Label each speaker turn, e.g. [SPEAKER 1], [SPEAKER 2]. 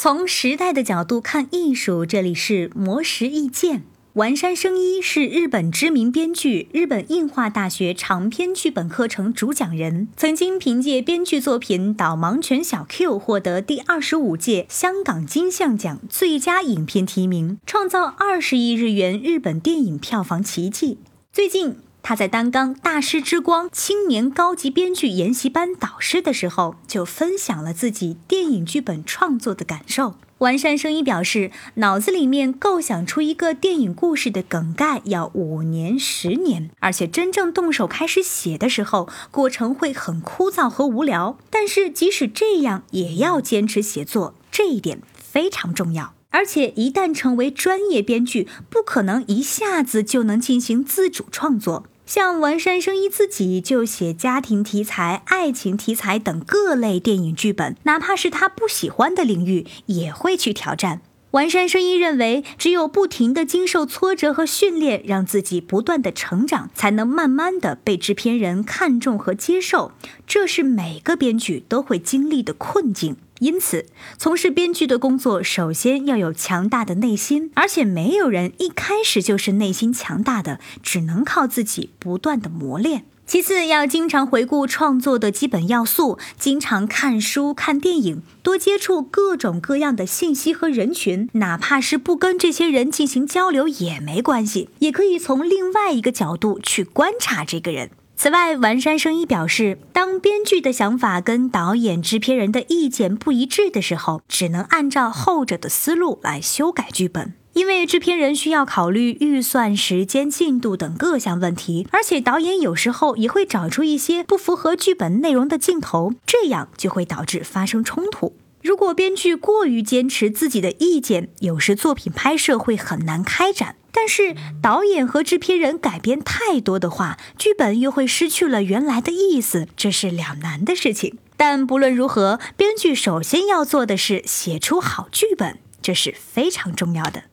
[SPEAKER 1] 从时代的角度看艺术，这里是魔石意见。丸山生一是日本知名编剧，日本映画大学长篇剧本课程主讲人，曾经凭借编剧作品《导盲犬小 Q》获得第二十五届香港金像奖最佳影片提名，创造二十亿日元日本电影票房奇迹。最近。他在担纲大师之光青年高级编剧研习班导师的时候，就分享了自己电影剧本创作的感受。完善声音表示，脑子里面构想出一个电影故事的梗概要五年、十年，而且真正动手开始写的时候，过程会很枯燥和无聊。但是即使这样，也要坚持写作，这一点非常重要。而且一旦成为专业编剧，不可能一下子就能进行自主创作。像完善生一自己就写家庭题材、爱情题材等各类电影剧本，哪怕是他不喜欢的领域，也会去挑战。完善生一认为，只有不停的经受挫折和训练，让自己不断的成长，才能慢慢的被制片人看重和接受。这是每个编剧都会经历的困境。因此，从事编剧的工作，首先要有强大的内心，而且没有人一开始就是内心强大的，只能靠自己不断的磨练。其次，要经常回顾创作的基本要素，经常看书、看电影，多接触各种各样的信息和人群，哪怕是不跟这些人进行交流也没关系，也可以从另外一个角度去观察这个人。此外，完山生一表示，当编剧的想法跟导演、制片人的意见不一致的时候，只能按照后者的思路来修改剧本，因为制片人需要考虑预算、时间、进度等各项问题，而且导演有时候也会找出一些不符合剧本内容的镜头，这样就会导致发生冲突。如果编剧过于坚持自己的意见，有时作品拍摄会很难开展。但是导演和制片人改编太多的话，剧本又会失去了原来的意思，这是两难的事情。但不论如何，编剧首先要做的是写出好剧本，这是非常重要的。